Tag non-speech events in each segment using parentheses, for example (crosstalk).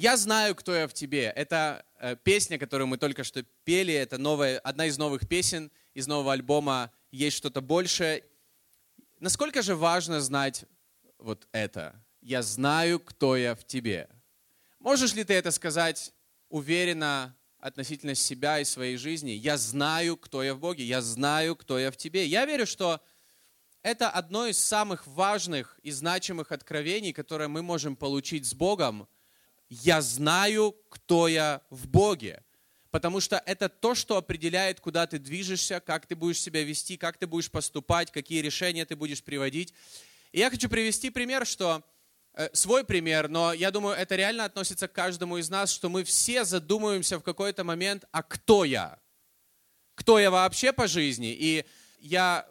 Я знаю, кто я в тебе. Это э, песня, которую мы только что пели. Это новая, одна из новых песен из нового альбома «Есть что-то большее». Насколько же важно знать вот это? Я знаю, кто я в тебе. Можешь ли ты это сказать уверенно относительно себя и своей жизни? Я знаю, кто я в Боге. Я знаю, кто я в тебе. Я верю, что это одно из самых важных и значимых откровений, которые мы можем получить с Богом. Я знаю, кто я в Боге. Потому что это то, что определяет, куда ты движешься, как ты будешь себя вести, как ты будешь поступать, какие решения ты будешь приводить. И я хочу привести пример, что э, свой пример, но я думаю, это реально относится к каждому из нас, что мы все задумываемся в какой-то момент, а кто я? Кто я вообще по жизни? И я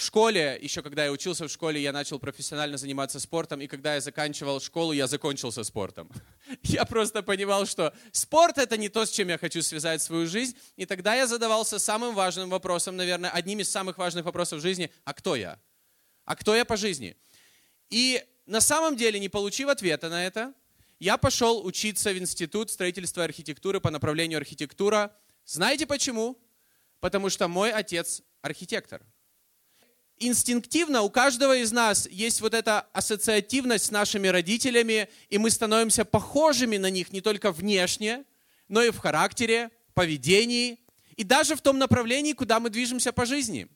в школе, еще когда я учился в школе, я начал профессионально заниматься спортом, и когда я заканчивал школу, я закончил со спортом. (laughs) Я просто понимал, что спорт это не то, с чем я хочу связать свою жизнь, и тогда я задавался самым важным вопросом, наверное, одним из самых важных вопросов в жизни, а кто я? А кто я по жизни? И на самом деле, не получив ответа на это, я пошел учиться в Институт строительства и архитектуры по направлению архитектура. Знаете почему? Потому что мой отец архитектор инстинктивно у каждого из нас есть вот эта ассоциативность с нашими родителями, и мы становимся похожими на них не только внешне, но и в характере, поведении, и даже в том направлении, куда мы движемся по жизни.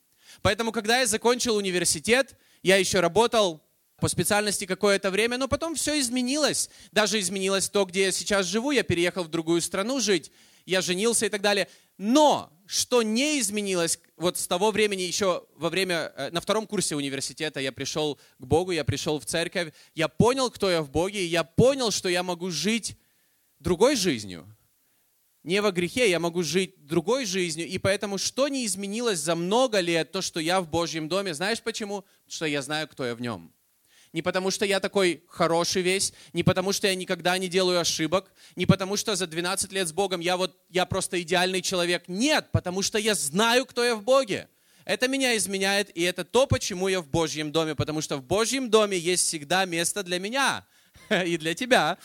Поэтому, когда я закончил университет, я еще работал по специальности какое-то время, но потом все изменилось. Даже изменилось то, где я сейчас живу. Я переехал в другую страну жить, я женился и так далее. Но что не изменилось, вот с того времени, еще во время, э, на втором курсе университета я пришел к Богу, я пришел в церковь, я понял, кто я в Боге, и я понял, что я могу жить другой жизнью. Не во грехе, я могу жить другой жизнью, и поэтому что не изменилось за много лет, то, что я в Божьем доме, знаешь почему? Потому что я знаю, кто я в нем не потому что я такой хороший весь, не потому что я никогда не делаю ошибок, не потому что за 12 лет с Богом я вот, я просто идеальный человек. Нет, потому что я знаю, кто я в Боге. Это меня изменяет, и это то, почему я в Божьем доме, потому что в Божьем доме есть всегда место для меня (laughs) и для тебя.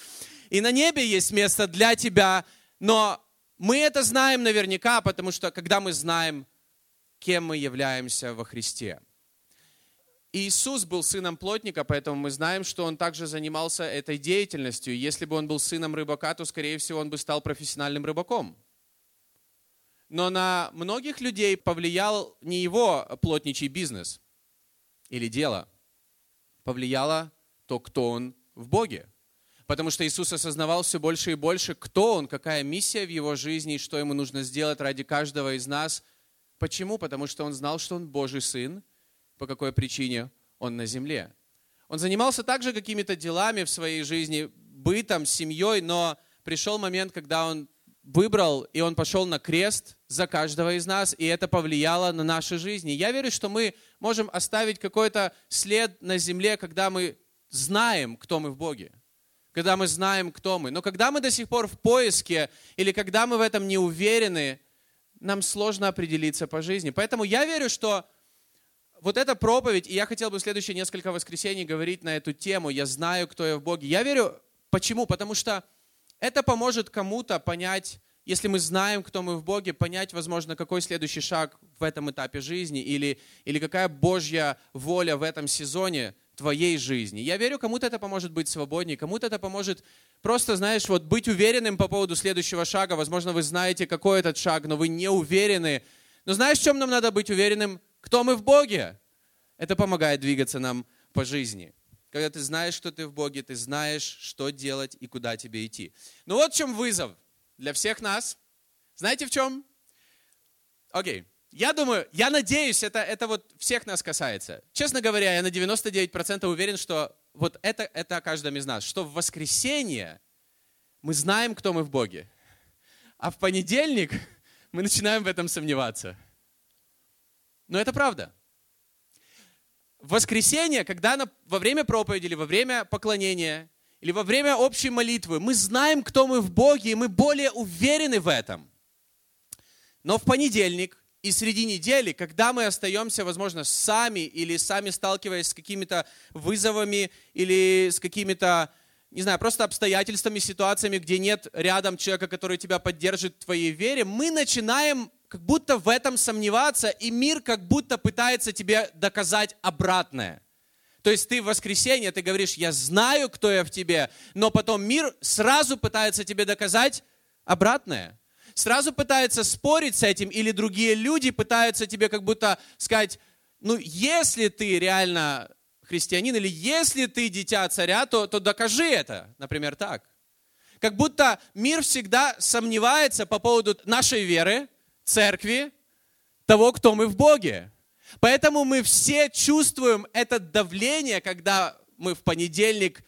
И на небе есть место для тебя, но мы это знаем наверняка, потому что когда мы знаем, кем мы являемся во Христе – Иисус был сыном плотника, поэтому мы знаем, что он также занимался этой деятельностью. Если бы он был сыном рыбака, то, скорее всего, он бы стал профессиональным рыбаком. Но на многих людей повлиял не его плотничий бизнес или дело. Повлияло то, кто он в Боге. Потому что Иисус осознавал все больше и больше, кто он, какая миссия в его жизни и что ему нужно сделать ради каждого из нас. Почему? Потому что он знал, что он Божий Сын, по какой причине он на земле. Он занимался также какими-то делами в своей жизни, бытом, семьей, но пришел момент, когда он выбрал, и он пошел на крест за каждого из нас, и это повлияло на наши жизни. Я верю, что мы можем оставить какой-то след на земле, когда мы знаем, кто мы в Боге, когда мы знаем, кто мы. Но когда мы до сих пор в поиске, или когда мы в этом не уверены, нам сложно определиться по жизни. Поэтому я верю, что вот эта проповедь, и я хотел бы в следующие несколько воскресений говорить на эту тему, я знаю, кто я в Боге. Я верю, почему? Потому что это поможет кому-то понять, если мы знаем, кто мы в Боге, понять, возможно, какой следующий шаг в этом этапе жизни или, или какая Божья воля в этом сезоне твоей жизни. Я верю, кому-то это поможет быть свободнее, кому-то это поможет просто, знаешь, вот быть уверенным по поводу следующего шага. Возможно, вы знаете, какой этот шаг, но вы не уверены. Но знаешь, в чем нам надо быть уверенным? Кто мы в Боге? Это помогает двигаться нам по жизни. Когда ты знаешь, что ты в Боге, ты знаешь, что делать и куда тебе идти. Ну вот в чем вызов для всех нас. Знаете в чем? Окей. Я думаю, я надеюсь, это, это вот всех нас касается. Честно говоря, я на 99% уверен, что вот это, это о каждом из нас. Что в воскресенье мы знаем, кто мы в Боге. А в понедельник (laughs) мы начинаем в этом сомневаться. Но это правда. В воскресенье, когда на, во время проповеди или во время поклонения, или во время общей молитвы, мы знаем, кто мы в Боге, и мы более уверены в этом. Но в понедельник и среди недели, когда мы остаемся, возможно, сами или сами сталкиваясь с какими-то вызовами или с какими-то не знаю, просто обстоятельствами, ситуациями, где нет рядом человека, который тебя поддержит в твоей вере, мы начинаем как будто в этом сомневаться, и мир как будто пытается тебе доказать обратное. То есть ты в воскресенье, ты говоришь, я знаю, кто я в тебе, но потом мир сразу пытается тебе доказать обратное. Сразу пытается спорить с этим, или другие люди пытаются тебе как будто сказать, ну, если ты реально христианин, или если ты дитя царя, то, то докажи это, например, так. Как будто мир всегда сомневается по поводу нашей веры, церкви, того, кто мы в Боге. Поэтому мы все чувствуем это давление, когда мы в понедельник,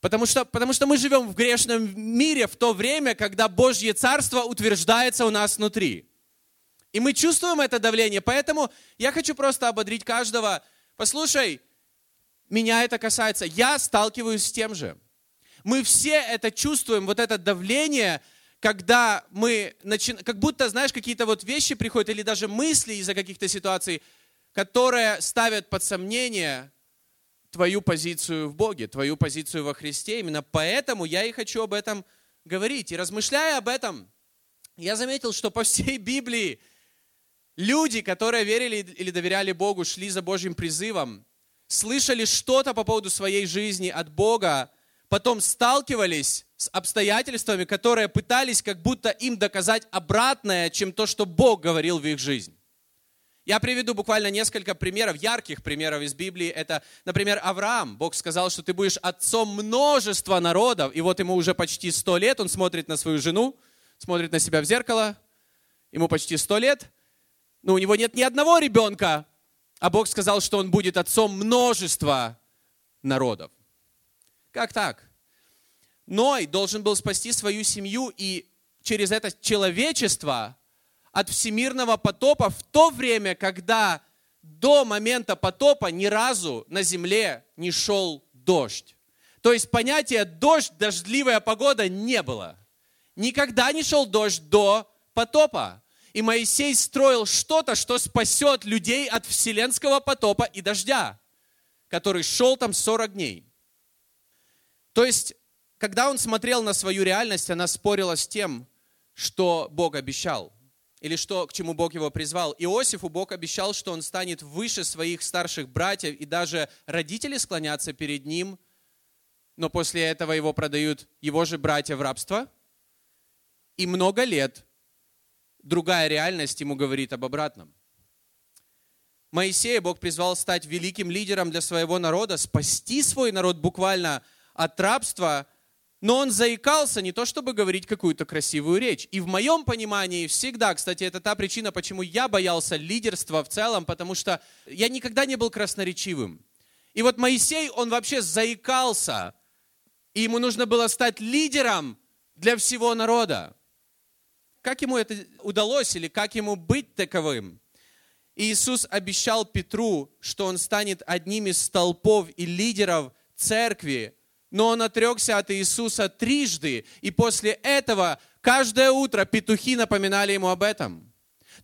потому что, потому что мы живем в грешном мире в то время, когда Божье Царство утверждается у нас внутри. И мы чувствуем это давление, поэтому я хочу просто ободрить каждого. Послушай, меня это касается, я сталкиваюсь с тем же. Мы все это чувствуем, вот это давление, когда мы начинаем, как будто, знаешь, какие-то вот вещи приходят, или даже мысли из-за каких-то ситуаций, которые ставят под сомнение твою позицию в Боге, твою позицию во Христе. Именно поэтому я и хочу об этом говорить. И размышляя об этом, я заметил, что по всей Библии люди, которые верили или доверяли Богу, шли за Божьим призывом, слышали что-то по поводу своей жизни от Бога, потом сталкивались с обстоятельствами, которые пытались как будто им доказать обратное, чем то, что Бог говорил в их жизнь. Я приведу буквально несколько примеров, ярких примеров из Библии. Это, например, Авраам. Бог сказал, что ты будешь отцом множества народов, и вот ему уже почти сто лет, он смотрит на свою жену, смотрит на себя в зеркало, ему почти сто лет, но у него нет ни одного ребенка, а Бог сказал, что он будет отцом множества народов. Как так? Ной должен был спасти свою семью и через это человечество от всемирного потопа в то время, когда до момента потопа ни разу на земле не шел дождь. То есть понятия дождь, дождливая погода не было. Никогда не шел дождь до потопа. И Моисей строил что-то, что спасет людей от вселенского потопа и дождя, который шел там 40 дней. То есть, когда он смотрел на свою реальность, она спорила с тем, что Бог обещал или что, к чему Бог его призвал. Иосифу Бог обещал, что он станет выше своих старших братьев, и даже родители склонятся перед ним, но после этого его продают его же братья в рабство. И много лет другая реальность ему говорит об обратном. Моисея Бог призвал стать великим лидером для своего народа, спасти свой народ буквально от рабства но он заикался не то, чтобы говорить какую-то красивую речь. И в моем понимании всегда, кстати, это та причина, почему я боялся лидерства в целом, потому что я никогда не был красноречивым. И вот Моисей, он вообще заикался, и ему нужно было стать лидером для всего народа. Как ему это удалось или как ему быть таковым? Иисус обещал Петру, что он станет одним из столпов и лидеров церкви, но он отрекся от Иисуса трижды, и после этого каждое утро петухи напоминали ему об этом.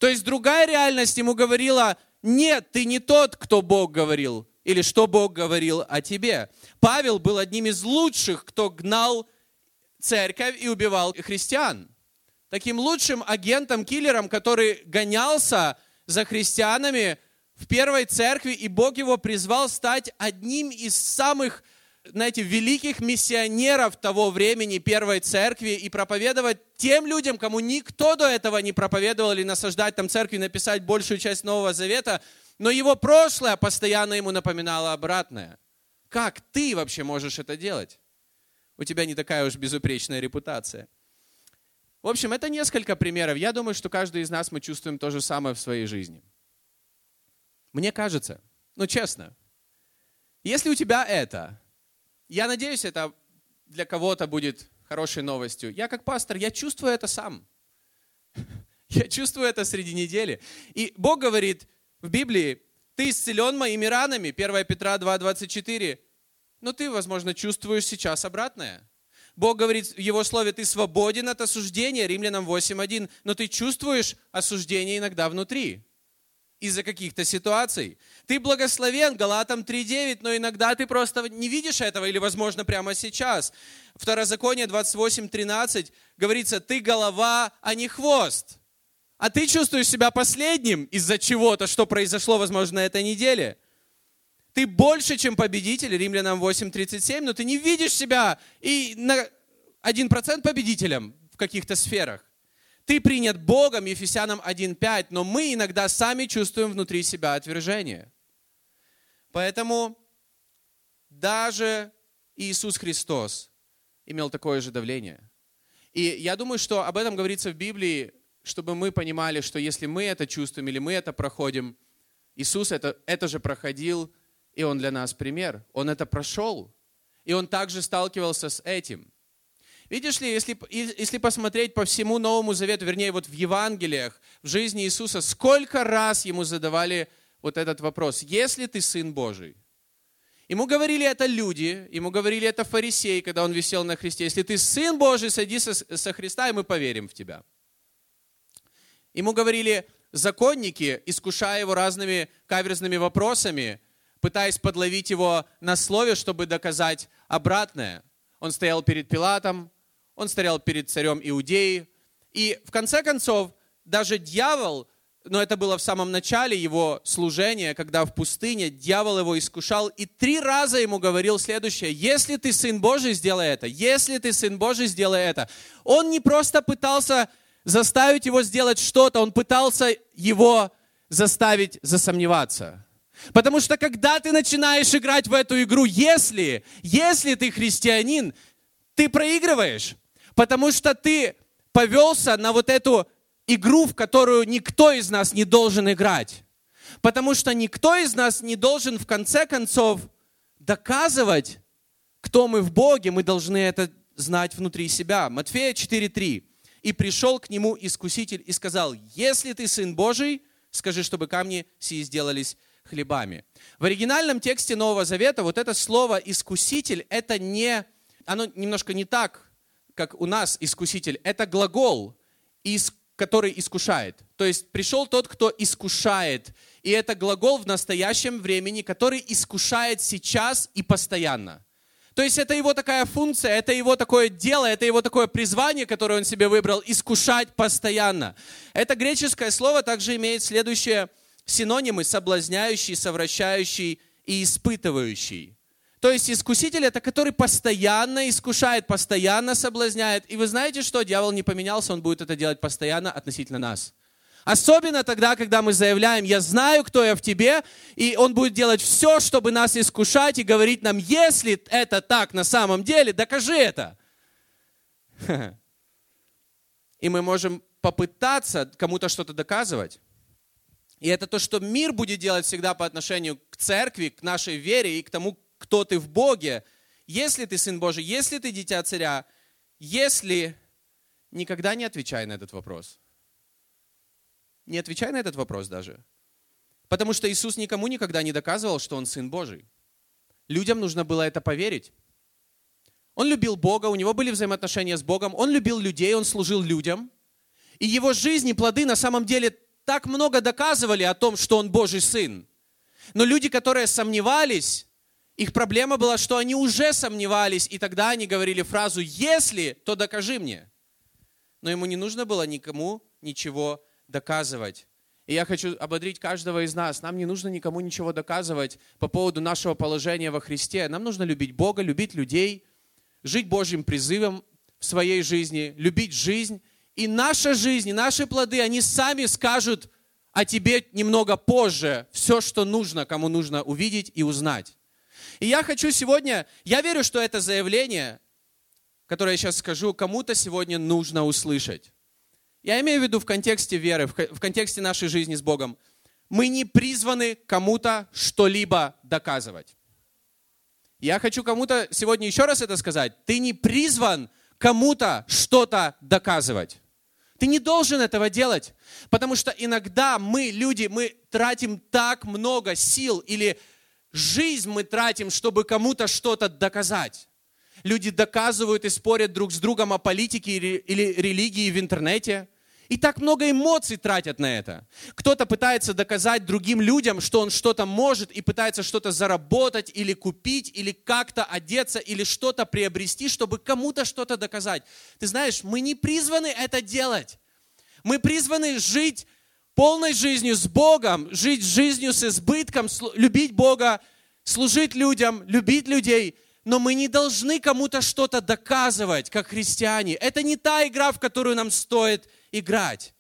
То есть другая реальность ему говорила, нет, ты не тот, кто Бог говорил, или что Бог говорил о тебе. Павел был одним из лучших, кто гнал церковь и убивал христиан. Таким лучшим агентом, киллером, который гонялся за христианами в первой церкви, и Бог его призвал стать одним из самых знаете, великих миссионеров того времени Первой Церкви и проповедовать тем людям, кому никто до этого не проповедовал или насаждать там церкви, написать большую часть Нового Завета, но его прошлое постоянно ему напоминало обратное. Как ты вообще можешь это делать? У тебя не такая уж безупречная репутация. В общем, это несколько примеров. Я думаю, что каждый из нас мы чувствуем то же самое в своей жизни. Мне кажется, ну честно, если у тебя это, я надеюсь, это для кого-то будет хорошей новостью. Я как пастор, я чувствую это сам. (laughs) Я чувствую это среди недели. И Бог говорит в Библии, ты исцелен моими ранами, 1 Петра 2,24. Но ты, возможно, чувствуешь сейчас обратное. Бог говорит в Его Слове, ты свободен от осуждения, Римлянам 8.1, но ты чувствуешь осуждение иногда внутри. Из-за каких-то ситуаций. Ты благословен, Галатам 3.9, но иногда ты просто не видишь этого, или, возможно, прямо сейчас. Второзаконие 28.13 говорится, ты голова, а не хвост. А ты чувствуешь себя последним из-за чего-то, что произошло, возможно, на этой неделе. Ты больше, чем победитель, Римлянам 8.37, но ты не видишь себя и на 1% победителем в каких-то сферах. Ты принят Богом, Ефесянам 1.5, но мы иногда сами чувствуем внутри себя отвержение. Поэтому даже Иисус Христос имел такое же давление. И я думаю, что об этом говорится в Библии, чтобы мы понимали, что если мы это чувствуем или мы это проходим, Иисус это, это же проходил, и Он для нас пример. Он это прошел, и Он также сталкивался с этим. Видишь ли, если, если посмотреть по всему Новому Завету, вернее, вот в Евангелиях, в жизни Иисуса, сколько раз ему задавали вот этот вопрос, если ты Сын Божий? Ему говорили это люди, ему говорили это фарисеи, когда он висел на Христе. Если ты Сын Божий, садись со, со Христа, и мы поверим в тебя. Ему говорили законники, искушая его разными каверзными вопросами, пытаясь подловить его на слове, чтобы доказать обратное. Он стоял перед Пилатом, он стоял перед царем Иудеи. И в конце концов, даже дьявол, но это было в самом начале его служения, когда в пустыне дьявол его искушал и три раза ему говорил следующее, если ты сын Божий, сделай это, если ты сын Божий, сделай это. Он не просто пытался заставить его сделать что-то, он пытался его заставить засомневаться. Потому что когда ты начинаешь играть в эту игру, если, если ты христианин, ты проигрываешь. Потому что ты повелся на вот эту игру, в которую никто из нас не должен играть. Потому что никто из нас не должен в конце концов доказывать, кто мы в Боге. Мы должны это знать внутри себя. Матфея 4.3. «И пришел к нему искуситель и сказал, если ты Сын Божий, скажи, чтобы камни сии сделались хлебами». В оригинальном тексте Нового Завета вот это слово «искуситель» это не, оно немножко не так как у нас искуситель, это глагол, который искушает. То есть пришел тот, кто искушает. И это глагол в настоящем времени, который искушает сейчас и постоянно. То есть это его такая функция, это его такое дело, это его такое призвание, которое он себе выбрал, искушать постоянно. Это греческое слово также имеет следующие синонимы, соблазняющий, совращающий и испытывающий. То есть искуситель это который постоянно искушает, постоянно соблазняет. И вы знаете что? Дьявол не поменялся, он будет это делать постоянно относительно нас. Особенно тогда, когда мы заявляем, я знаю, кто я в тебе, и он будет делать все, чтобы нас искушать и говорить нам, если это так на самом деле, докажи это. (laughs) И мы можем попытаться кому-то что-то доказывать. И это то, что мир будет делать всегда по отношению к церкви, к нашей вере и к тому, кто ты в Боге, если ты Сын Божий, если ты дитя царя, если... Никогда не отвечай на этот вопрос. Не отвечай на этот вопрос даже. Потому что Иисус никому никогда не доказывал, что Он Сын Божий. Людям нужно было это поверить. Он любил Бога, у него были взаимоотношения с Богом, он любил людей, он служил людям. И его жизнь и плоды на самом деле так много доказывали о том, что он Божий Сын. Но люди, которые сомневались, их проблема была, что они уже сомневались, и тогда они говорили фразу «если, то докажи мне». Но ему не нужно было никому ничего доказывать. И я хочу ободрить каждого из нас. Нам не нужно никому ничего доказывать по поводу нашего положения во Христе. Нам нужно любить Бога, любить людей, жить Божьим призывом в своей жизни, любить жизнь. И наша жизнь, и наши плоды, они сами скажут о тебе немного позже все, что нужно, кому нужно увидеть и узнать. И я хочу сегодня, я верю, что это заявление, которое я сейчас скажу, кому-то сегодня нужно услышать. Я имею в виду в контексте веры, в контексте нашей жизни с Богом. Мы не призваны кому-то что-либо доказывать. Я хочу кому-то сегодня еще раз это сказать. Ты не призван кому-то что-то доказывать. Ты не должен этого делать, потому что иногда мы, люди, мы тратим так много сил или Жизнь мы тратим, чтобы кому-то что-то доказать. Люди доказывают и спорят друг с другом о политике или религии в интернете. И так много эмоций тратят на это. Кто-то пытается доказать другим людям, что он что-то может и пытается что-то заработать или купить, или как-то одеться, или что-то приобрести, чтобы кому-то что-то доказать. Ты знаешь, мы не призваны это делать. Мы призваны жить полной жизнью с Богом, жить жизнью с избытком, любить Бога, служить людям, любить людей – но мы не должны кому-то что-то доказывать, как христиане. Это не та игра, в которую нам стоит играть.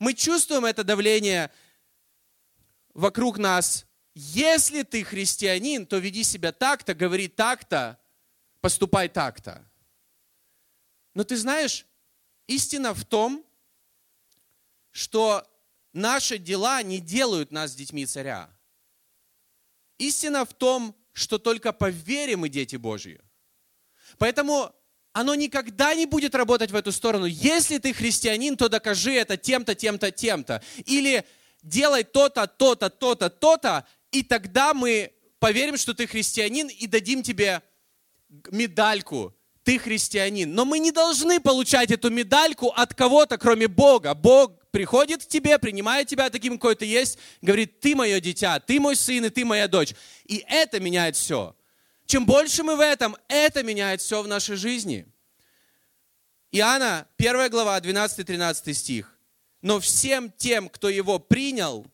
Мы чувствуем это давление вокруг нас. Если ты христианин, то веди себя так-то, говори так-то, поступай так-то. Но ты знаешь, истина в том, что наши дела не делают нас детьми царя. Истина в том, что только по вере мы дети Божьи. Поэтому оно никогда не будет работать в эту сторону. Если ты христианин, то докажи это тем-то, тем-то, тем-то. Или делай то-то, то-то, то-то, то-то, и тогда мы поверим, что ты христианин, и дадим тебе медальку. Ты христианин. Но мы не должны получать эту медальку от кого-то, кроме Бога. Бог приходит к тебе, принимает тебя таким, какой ты есть, говорит, ты мое дитя, ты мой сын и ты моя дочь. И это меняет все. Чем больше мы в этом, это меняет все в нашей жизни. Иоанна, 1 глава, 12-13 стих. «Но всем тем, кто его принял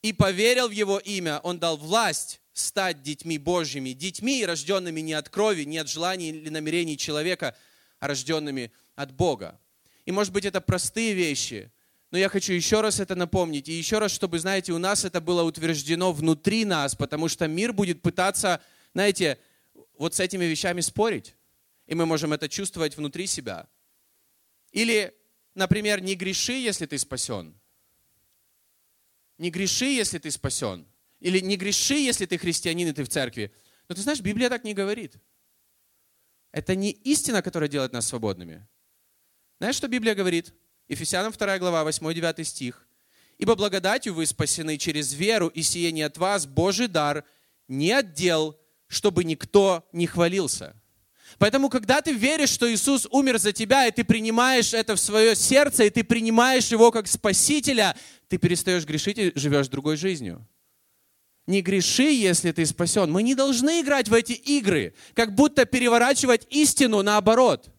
и поверил в его имя, он дал власть стать детьми Божьими, детьми, рожденными не от крови, не от желаний или намерений человека, а рожденными от Бога». И может быть это простые вещи, но я хочу еще раз это напомнить. И еще раз, чтобы, знаете, у нас это было утверждено внутри нас, потому что мир будет пытаться, знаете, вот с этими вещами спорить. И мы можем это чувствовать внутри себя. Или, например, не греши, если ты спасен. Не греши, если ты спасен. Или не греши, если ты христианин и ты в церкви. Но ты знаешь, Библия так не говорит. Это не истина, которая делает нас свободными. Знаешь, что Библия говорит? Ефесянам 2 глава, 8-9 стих. «Ибо благодатью вы спасены через веру, и сие не от вас, Божий дар, не от дел, чтобы никто не хвалился». Поэтому, когда ты веришь, что Иисус умер за тебя, и ты принимаешь это в свое сердце, и ты принимаешь Его как Спасителя, ты перестаешь грешить и живешь другой жизнью. Не греши, если ты спасен. Мы не должны играть в эти игры, как будто переворачивать истину наоборот.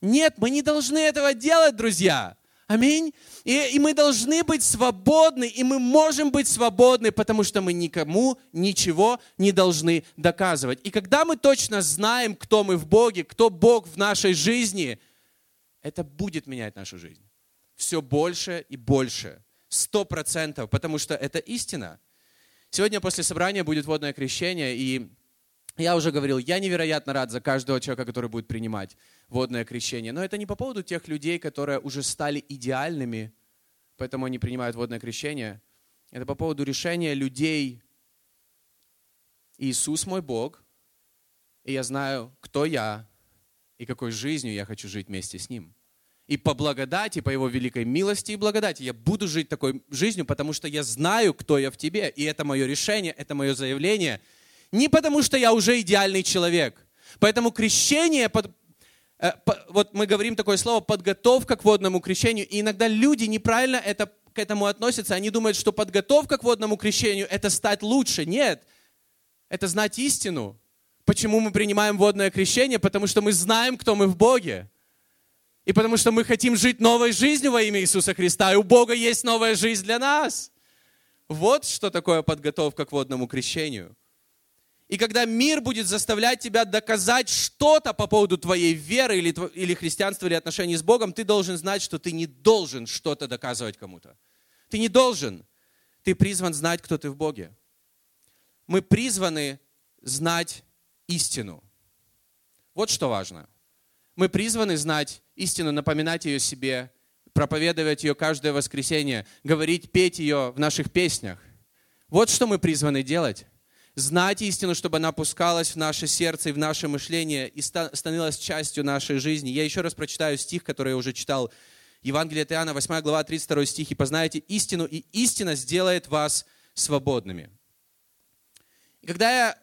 Нет, мы не должны этого делать, друзья. Аминь. И, и мы должны быть свободны, и мы можем быть свободны, потому что мы никому ничего не должны доказывать. И когда мы точно знаем, кто мы в Боге, кто Бог в нашей жизни, это будет менять нашу жизнь. Все больше и больше. Сто процентов, потому что это истина. Сегодня после собрания будет водное крещение, и я уже говорил, я невероятно рад за каждого человека, который будет принимать водное крещение. Но это не по поводу тех людей, которые уже стали идеальными, поэтому они принимают водное крещение. Это по поводу решения людей. Иисус мой Бог, и я знаю, кто я и какой жизнью я хочу жить вместе с Ним. И по благодати, по Его великой милости и благодати я буду жить такой жизнью, потому что я знаю, кто я в тебе. И это мое решение, это мое заявление – не потому, что я уже идеальный человек. Поэтому крещение, под, э, по, вот мы говорим такое слово, подготовка к водному крещению, и иногда люди неправильно это, к этому относятся. Они думают, что подготовка к водному крещению – это стать лучше. Нет, это знать истину. Почему мы принимаем водное крещение? Потому что мы знаем, кто мы в Боге. И потому что мы хотим жить новой жизнью во имя Иисуса Христа. И у Бога есть новая жизнь для нас. Вот что такое подготовка к водному крещению. И когда мир будет заставлять тебя доказать что-то по поводу твоей веры или, или христианства, или отношений с Богом, ты должен знать, что ты не должен что-то доказывать кому-то. Ты не должен. Ты призван знать, кто ты в Боге. Мы призваны знать истину. Вот что важно. Мы призваны знать истину, напоминать ее себе, проповедовать ее каждое воскресенье, говорить, петь ее в наших песнях. Вот что мы призваны делать знать истину, чтобы она опускалась в наше сердце и в наше мышление и становилась частью нашей жизни. Я еще раз прочитаю стих, который я уже читал. Евангелие от Иоанна, 8 глава, 32 стих. «И познаете истину, и истина сделает вас свободными». И когда я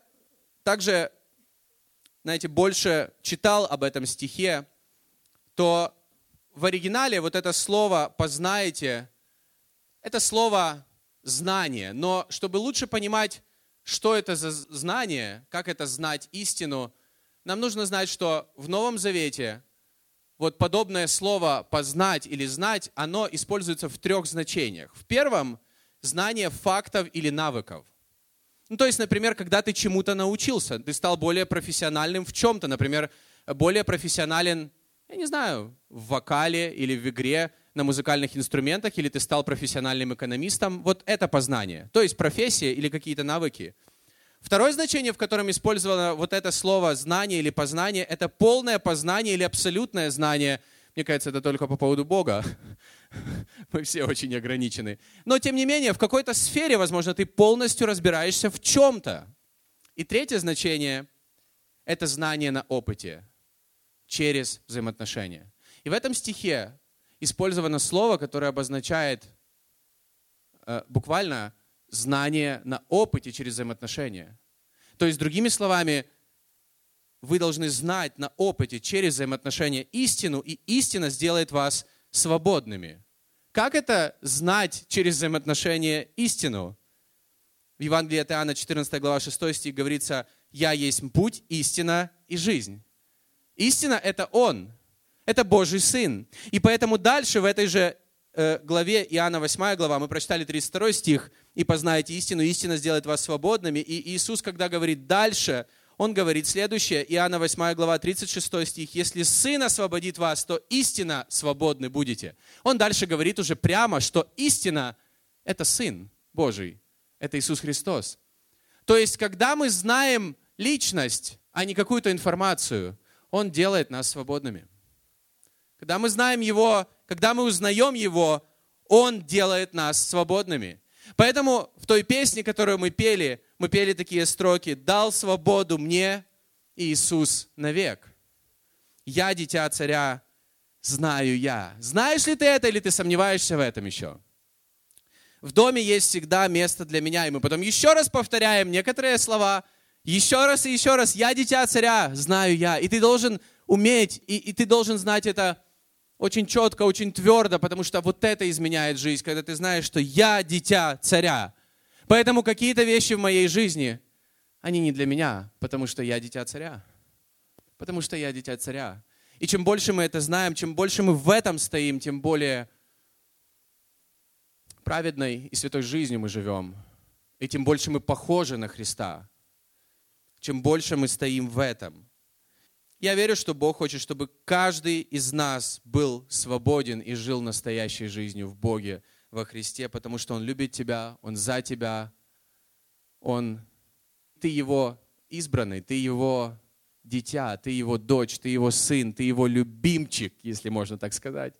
также, знаете, больше читал об этом стихе, то в оригинале вот это слово «познаете» — это слово «знание». Но чтобы лучше понимать, что это за знание, как это знать истину, нам нужно знать, что в Новом Завете вот подобное слово «познать» или «знать», оно используется в трех значениях. В первом – знание фактов или навыков. Ну, то есть, например, когда ты чему-то научился, ты стал более профессиональным в чем-то, например, более профессионален, я не знаю, в вокале или в игре на музыкальных инструментах, или ты стал профессиональным экономистом. Вот это познание. То есть профессия или какие-то навыки. Второе значение, в котором использовано вот это слово «знание» или «познание», это полное познание или абсолютное знание. Мне кажется, это только по поводу Бога. (laughs) Мы все очень ограничены. Но, тем не менее, в какой-то сфере, возможно, ты полностью разбираешься в чем-то. И третье значение – это знание на опыте через взаимоотношения. И в этом стихе использовано слово, которое обозначает э, буквально знание на опыте через взаимоотношения. То есть, другими словами, вы должны знать на опыте через взаимоотношения истину, и истина сделает вас свободными. Как это знать через взаимоотношения истину? В Евангелии от Иоанна 14 глава 6 стих говорится, «Я есть путь, истина и жизнь». Истина – это Он, это Божий Сын. И поэтому дальше в этой же э, главе Иоанна 8 глава, мы прочитали 32 стих, «И познаете истину, истина сделает вас свободными». И Иисус, когда говорит дальше, Он говорит следующее, Иоанна 8 глава, 36 стих, «Если Сын освободит вас, то истина свободны будете». Он дальше говорит уже прямо, что истина – это Сын Божий, это Иисус Христос. То есть, когда мы знаем личность, а не какую-то информацию – он делает нас свободными. Когда мы знаем Его, когда мы узнаем Его, Он делает нас свободными. Поэтому в той песне, которую мы пели, мы пели такие строки «Дал свободу мне Иисус навек». «Я, дитя царя, знаю я». Знаешь ли ты это или ты сомневаешься в этом еще? В доме есть всегда место для меня. И мы потом еще раз повторяем некоторые слова – еще раз и еще раз, я дитя царя, знаю я. И ты должен уметь, и, и ты должен знать это очень четко, очень твердо, потому что вот это изменяет жизнь, когда ты знаешь, что я дитя царя. Поэтому какие-то вещи в моей жизни, они не для меня, потому что я дитя царя. Потому что я дитя царя. И чем больше мы это знаем, чем больше мы в этом стоим, тем более праведной и святой жизнью мы живем. И тем больше мы похожи на Христа чем больше мы стоим в этом. Я верю, что Бог хочет, чтобы каждый из нас был свободен и жил настоящей жизнью в Боге, во Христе, потому что Он любит тебя, Он за тебя, Он, ты Его избранный, ты Его дитя, ты Его дочь, ты Его сын, ты Его любимчик, если можно так сказать.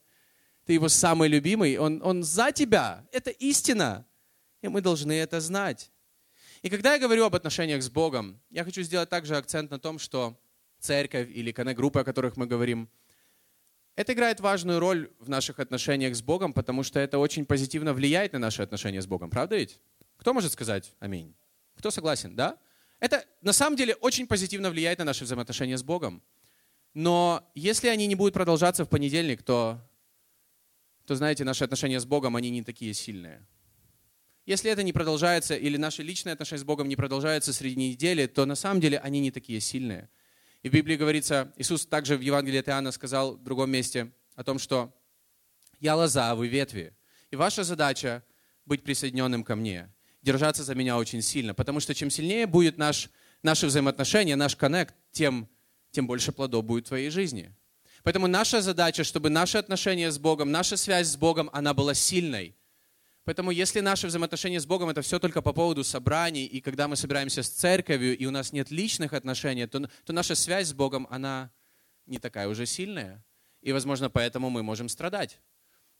Ты Его самый любимый, Он, он за тебя. Это истина. И мы должны это знать. И когда я говорю об отношениях с Богом, я хочу сделать также акцент на том, что церковь или коннект-группы, о которых мы говорим, это играет важную роль в наших отношениях с Богом, потому что это очень позитивно влияет на наши отношения с Богом. Правда ведь? Кто может сказать аминь? Кто согласен, да? Это на самом деле очень позитивно влияет на наши взаимоотношения с Богом. Но если они не будут продолжаться в понедельник, то, то знаете, наши отношения с Богом, они не такие сильные. Если это не продолжается, или наши личные отношения с Богом не продолжаются среди недели, то на самом деле они не такие сильные. И в Библии говорится, Иисус также в Евангелии от Иоанна сказал в другом месте о том, что «Я лоза, а вы ветви, и ваша задача быть присоединенным ко мне, держаться за меня очень сильно, потому что чем сильнее будет наш, наши взаимоотношения, наш коннект, тем, тем больше плодов будет в твоей жизни». Поэтому наша задача, чтобы наши отношения с Богом, наша связь с Богом, она была сильной – Поэтому если наши взаимоотношения с Богом это все только по поводу собраний, и когда мы собираемся с церковью, и у нас нет личных отношений, то, то наша связь с Богом, она не такая уже сильная. И, возможно, поэтому мы можем страдать.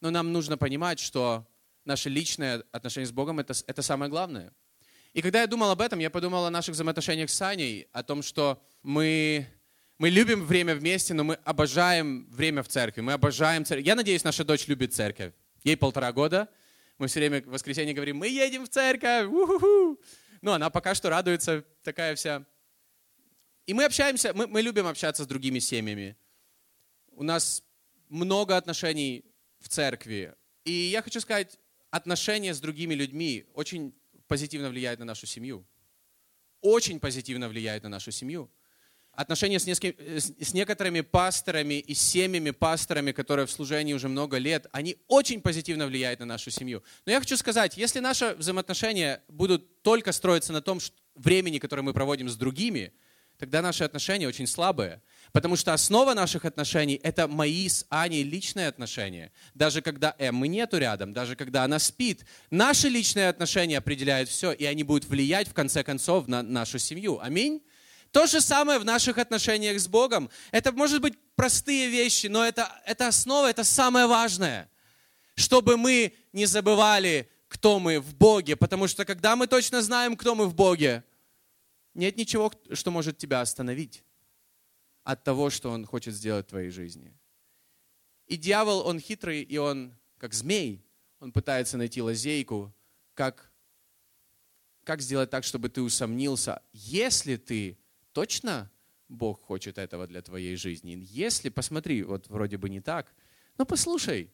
Но нам нужно понимать, что наши личные отношения с Богом это, это самое главное. И когда я думал об этом, я подумал о наших взаимоотношениях с Аней, о том, что мы, мы любим время вместе, но мы обожаем время в церкви, мы обожаем церковь. Я надеюсь, наша дочь любит церковь. Ей полтора года, мы все время в воскресенье говорим, мы едем в церковь, у-ху-ху. Ну, она пока что радуется, такая вся. И мы общаемся, мы, мы любим общаться с другими семьями. У нас много отношений в церкви. И я хочу сказать, отношения с другими людьми очень позитивно влияют на нашу семью. Очень позитивно влияют на нашу семью. Отношения с, несколь... с некоторыми пасторами и семьями пасторами, которые в служении уже много лет, они очень позитивно влияют на нашу семью. Но я хочу сказать, если наши взаимоотношения будут только строиться на том времени, которое мы проводим с другими, тогда наши отношения очень слабые. Потому что основа наших отношений – это мои с Аней личные отношения. Даже когда Эммы нету рядом, даже когда она спит. Наши личные отношения определяют все, и они будут влиять, в конце концов, на нашу семью. Аминь? То же самое в наших отношениях с Богом. Это, может быть, простые вещи, но это, это основа, это самое важное. Чтобы мы не забывали, кто мы в Боге. Потому что когда мы точно знаем, кто мы в Боге, нет ничего, что может тебя остановить от того, что он хочет сделать в твоей жизни. И дьявол, он хитрый, и он, как змей, он пытается найти лазейку, как, как сделать так, чтобы ты усомнился, если ты точно Бог хочет этого для твоей жизни. Если, посмотри, вот вроде бы не так, но послушай,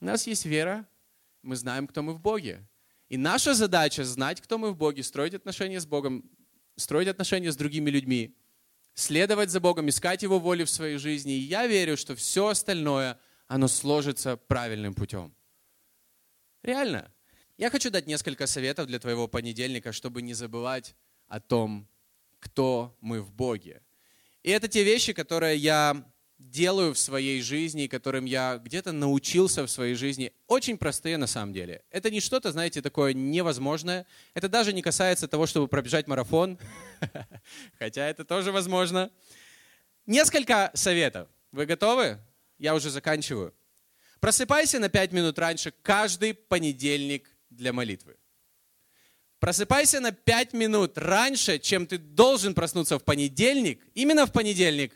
у нас есть вера, мы знаем, кто мы в Боге. И наша задача знать, кто мы в Боге, строить отношения с Богом, строить отношения с другими людьми, следовать за Богом, искать Его волю в своей жизни. И я верю, что все остальное, оно сложится правильным путем. Реально. Я хочу дать несколько советов для твоего понедельника, чтобы не забывать о том, кто мы в Боге. И это те вещи, которые я делаю в своей жизни, которым я где-то научился в своей жизни, очень простые на самом деле. Это не что-то, знаете, такое невозможное. Это даже не касается того, чтобы пробежать марафон, (laughs) хотя это тоже возможно. Несколько советов. Вы готовы? Я уже заканчиваю. Просыпайся на 5 минут раньше каждый понедельник для молитвы. Просыпайся на 5 минут раньше, чем ты должен проснуться в понедельник, именно в понедельник,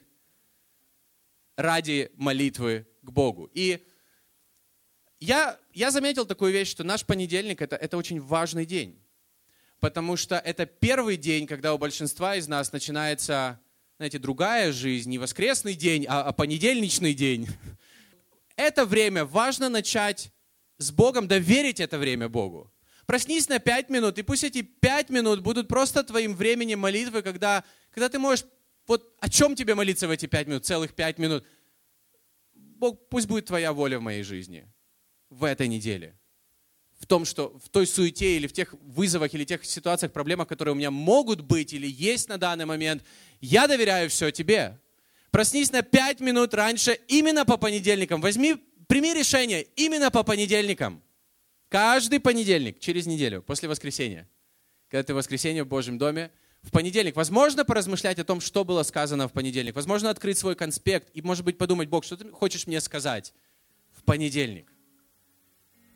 ради молитвы к Богу. И я, я заметил такую вещь, что наш понедельник это, это очень важный день. Потому что это первый день, когда у большинства из нас начинается, знаете, другая жизнь, не воскресный день, а, а понедельничный день. (laughs) Это время важно начать с Богом, доверить это время Богу. Проснись на пять минут, и пусть эти пять минут будут просто твоим временем молитвы, когда, когда ты можешь вот о чем тебе молиться в эти пять минут, целых пять минут? Бог, пусть будет твоя воля в моей жизни в этой неделе. В том, что в той суете или в тех вызовах или тех ситуациях, проблемах, которые у меня могут быть или есть на данный момент, я доверяю все тебе. Проснись на пять минут раньше именно по понедельникам. Возьми, прими решение именно по понедельникам. Каждый понедельник, через неделю, после воскресенья. Когда ты в воскресенье в Божьем доме, в понедельник. Возможно, поразмышлять о том, что было сказано в понедельник. Возможно, открыть свой конспект и, может быть, подумать, Бог, что ты хочешь мне сказать в понедельник.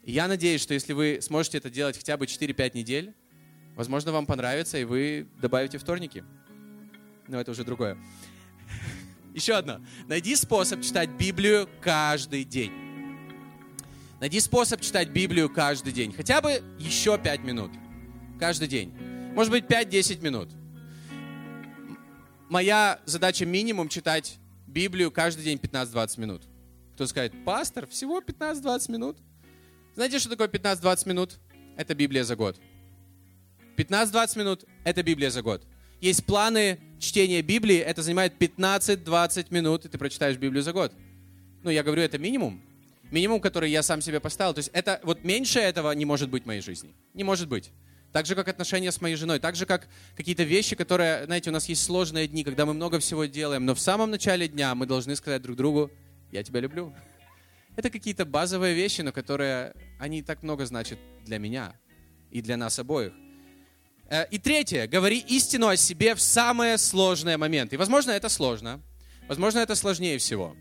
И я надеюсь, что если вы сможете это делать хотя бы 4-5 недель, возможно, вам понравится, и вы добавите вторники. Но это уже другое. (laughs) Еще одно. Найди способ читать Библию каждый день. Найди способ читать Библию каждый день. Хотя бы еще 5 минут. Каждый день. Может быть, 5-10 минут. Моя задача минимум читать Библию каждый день 15-20 минут. Кто скажет, пастор, всего 15-20 минут? Знаете, что такое 15-20 минут? Это Библия за год. 15-20 минут – это Библия за год. Есть планы чтения Библии, это занимает 15-20 минут, и ты прочитаешь Библию за год. Ну, я говорю, это минимум. Минимум, который я сам себе поставил. То есть это вот меньше этого не может быть в моей жизни. Не может быть. Так же, как отношения с моей женой, так же, как какие-то вещи, которые, знаете, у нас есть сложные дни, когда мы много всего делаем, но в самом начале дня мы должны сказать друг другу, я тебя люблю. Это какие-то базовые вещи, но которые, они так много значат для меня и для нас обоих. Э, и третье, говори истину о себе в самые сложные моменты. И, возможно, это сложно. Возможно, это сложнее всего.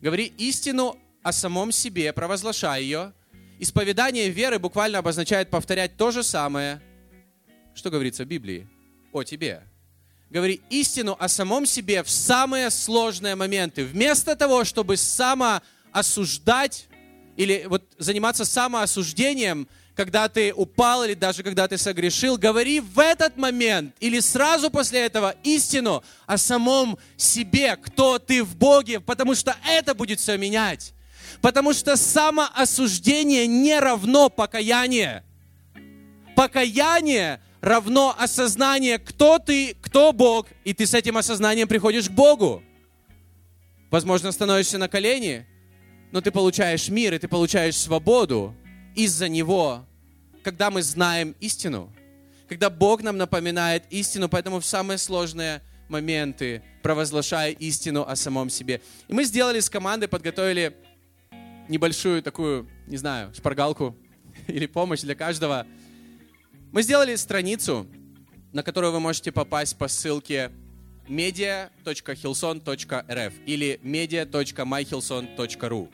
Говори истину о самом себе, провозглашай ее – Исповедание веры буквально обозначает повторять то же самое, что говорится в Библии о тебе. Говори истину о самом себе в самые сложные моменты. Вместо того, чтобы самоосуждать или вот заниматься самоосуждением, когда ты упал или даже когда ты согрешил, говори в этот момент или сразу после этого истину о самом себе, кто ты в Боге, потому что это будет все менять. Потому что самоосуждение не равно покаяние. Покаяние равно осознание, кто ты, кто Бог, и ты с этим осознанием приходишь к Богу. Возможно, становишься на колени, но ты получаешь мир, и ты получаешь свободу из-за Него, когда мы знаем истину. Когда Бог нам напоминает истину, поэтому в самые сложные моменты провозглашая истину о самом себе. И мы сделали с командой, подготовили небольшую такую, не знаю, шпаргалку (laughs) или помощь для каждого – мы сделали страницу, на которую вы можете попасть по ссылке media.hilson.rf или media.myhilson.ru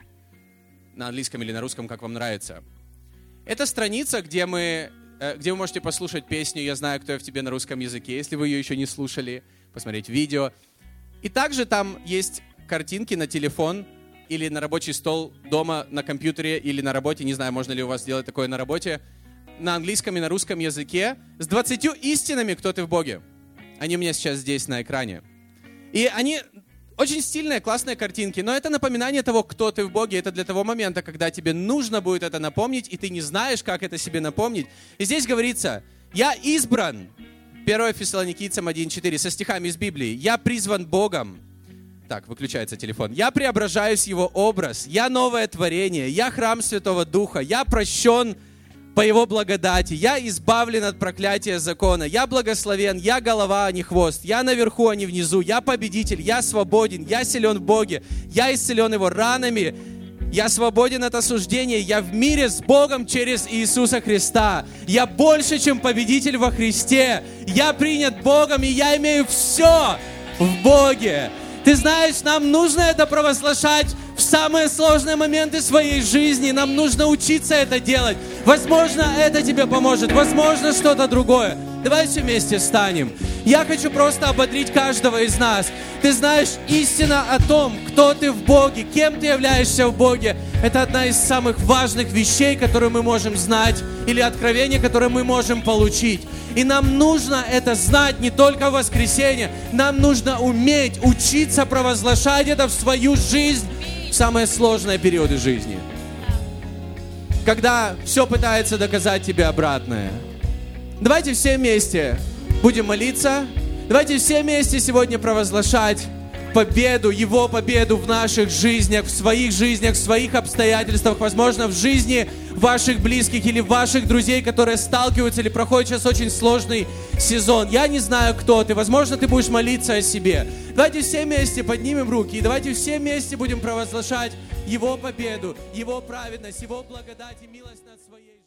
на английском или на русском, как вам нравится. Это страница, где, мы, э, где вы можете послушать песню «Я знаю, кто я в тебе» на русском языке, если вы ее еще не слушали, посмотреть видео. И также там есть картинки на телефон или на рабочий стол дома, на компьютере или на работе. Не знаю, можно ли у вас сделать такое на работе на английском и на русском языке с 20 истинами, кто ты в Боге. Они у меня сейчас здесь на экране. И они очень стильные, классные картинки, но это напоминание того, кто ты в Боге. Это для того момента, когда тебе нужно будет это напомнить, и ты не знаешь, как это себе напомнить. И здесь говорится, я избран, 1 Фессалоникийцам 1.4, со стихами из Библии. Я призван Богом. Так, выключается телефон. Я преображаюсь Его образ. Я новое творение. Я храм Святого Духа. Я прощен по Его благодати. Я избавлен от проклятия закона. Я благословен. Я голова, а не хвост. Я наверху, а не внизу. Я победитель. Я свободен. Я силен в Боге. Я исцелен Его ранами. Я свободен от осуждения. Я в мире с Богом через Иисуса Христа. Я больше, чем победитель во Христе. Я принят Богом, и я имею все в Боге. Ты знаешь, нам нужно это провозглашать в самые сложные моменты своей жизни. Нам нужно учиться это делать. Возможно, это тебе поможет, возможно, что-то другое. Давай все вместе встанем. Я хочу просто ободрить каждого из нас. Ты знаешь, истина о том, кто ты в Боге, кем ты являешься в Боге, это одна из самых важных вещей, которые мы можем знать, или откровение, которое мы можем получить. И нам нужно это знать не только в воскресенье, нам нужно уметь учиться провозглашать это в свою жизнь в самые сложные периоды жизни. Когда все пытается доказать тебе обратное. Давайте все вместе будем молиться. Давайте все вместе сегодня провозглашать победу, Его победу в наших жизнях, в своих жизнях, в своих обстоятельствах, возможно, в жизни ваших близких или ваших друзей, которые сталкиваются или проходят сейчас очень сложный сезон. Я не знаю, кто ты. Возможно, ты будешь молиться о себе. Давайте все вместе поднимем руки и давайте все вместе будем провозглашать Его победу, Его праведность, Его благодать и милость над своей